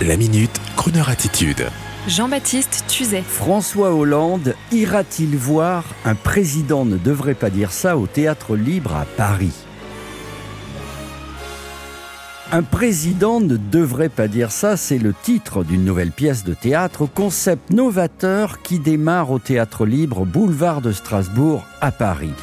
La minute, Kroneur attitude. Jean-Baptiste Tuzet. François Hollande ira-t-il voir un président ne devrait pas dire ça au théâtre libre à Paris? Un président ne devrait pas dire ça, c'est le titre d'une nouvelle pièce de théâtre, concept novateur qui démarre au théâtre libre boulevard de Strasbourg à Paris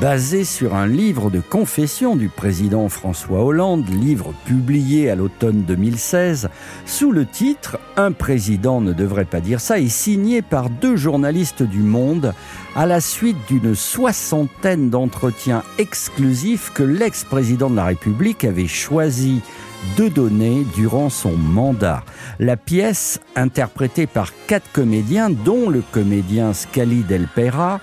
basé sur un livre de confession du président François Hollande, livre publié à l'automne 2016, sous le titre Un président ne devrait pas dire ça, et signé par deux journalistes du Monde à la suite d'une soixantaine d'entretiens exclusifs que l'ex-président de la République avait choisi de donner durant son mandat. La pièce, interprétée par quatre comédiens, dont le comédien Scali Del Pera,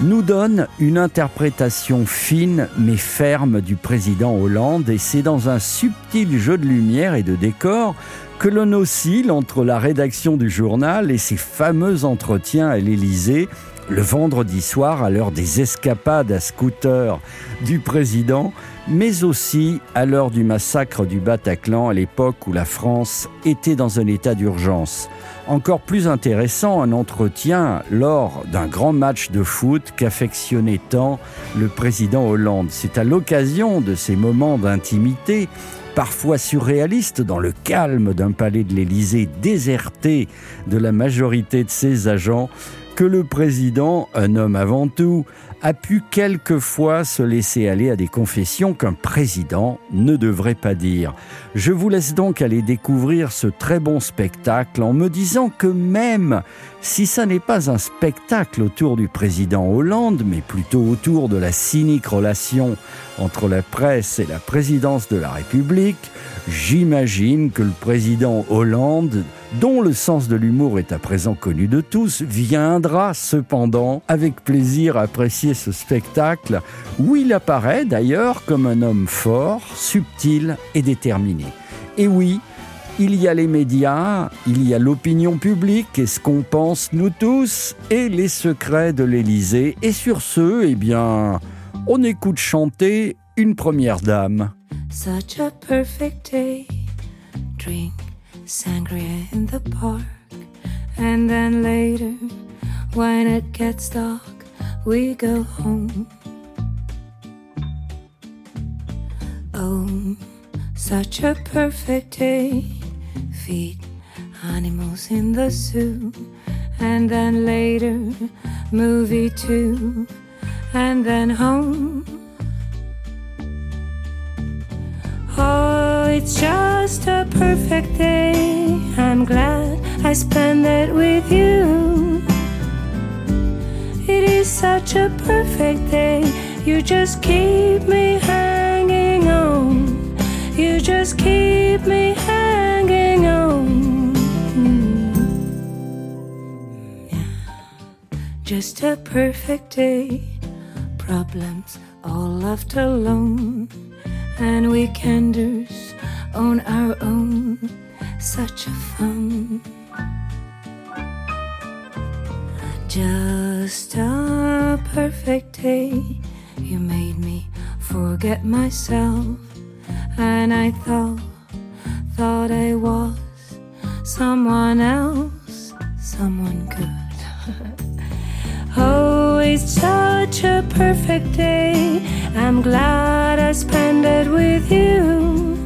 nous donne une interprétation fine mais ferme du président Hollande et c'est dans un subtil jeu de lumière et de décor que l'on oscille entre la rédaction du journal et ses fameux entretiens à l'Élysée le vendredi soir à l'heure des escapades à scooter du président, mais aussi à l'heure du massacre du Bataclan à l'époque où la France était dans un état d'urgence. Encore plus intéressant, un entretien lors d'un grand match de foot qu'affectionnait tant le président Hollande. C'est à l'occasion de ces moments d'intimité parfois surréalistes dans le calme d'un palais de l'Élysée déserté de la majorité de ses agents que le président, un homme avant tout, a pu quelquefois se laisser aller à des confessions qu'un président ne devrait pas dire. Je vous laisse donc aller découvrir ce très bon spectacle en me disant que même si ça n'est pas un spectacle autour du président Hollande, mais plutôt autour de la cynique relation entre la presse et la présidence de la République, j'imagine que le président Hollande, dont le sens de l'humour est à présent connu de tous, viendra cependant avec plaisir apprécier ce spectacle où il apparaît d'ailleurs comme un homme fort, subtil et déterminé. Et oui, il y a les médias, il y a l'opinion publique et ce qu'on pense nous tous, et les secrets de l'Élysée. Et sur ce, eh bien, on écoute chanter une première dame. Such a perfect day. Drink sangria in the park. And then later, when it gets dark, we go home. Oh, such a perfect day. Feed animals in the zoo. And then later, movie too. And then home. Oh, it's just a perfect day. Glad I spent it with you. It is such a perfect day. You just keep me hanging on. You just keep me hanging on. Just a perfect day. Problems all left alone. And weekenders on our own. Such a fun. Just a perfect day. You made me forget myself. And I thought, thought I was someone else, someone good. oh, it's such a perfect day. I'm glad I spent it with you.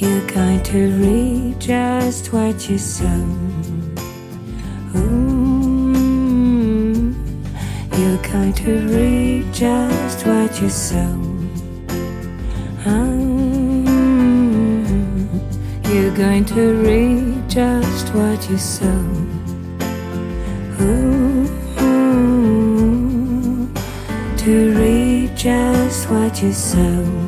You're going to read just what you sow. You're going to read just what you sow. You're going to read just what you sow. To read just what you sow.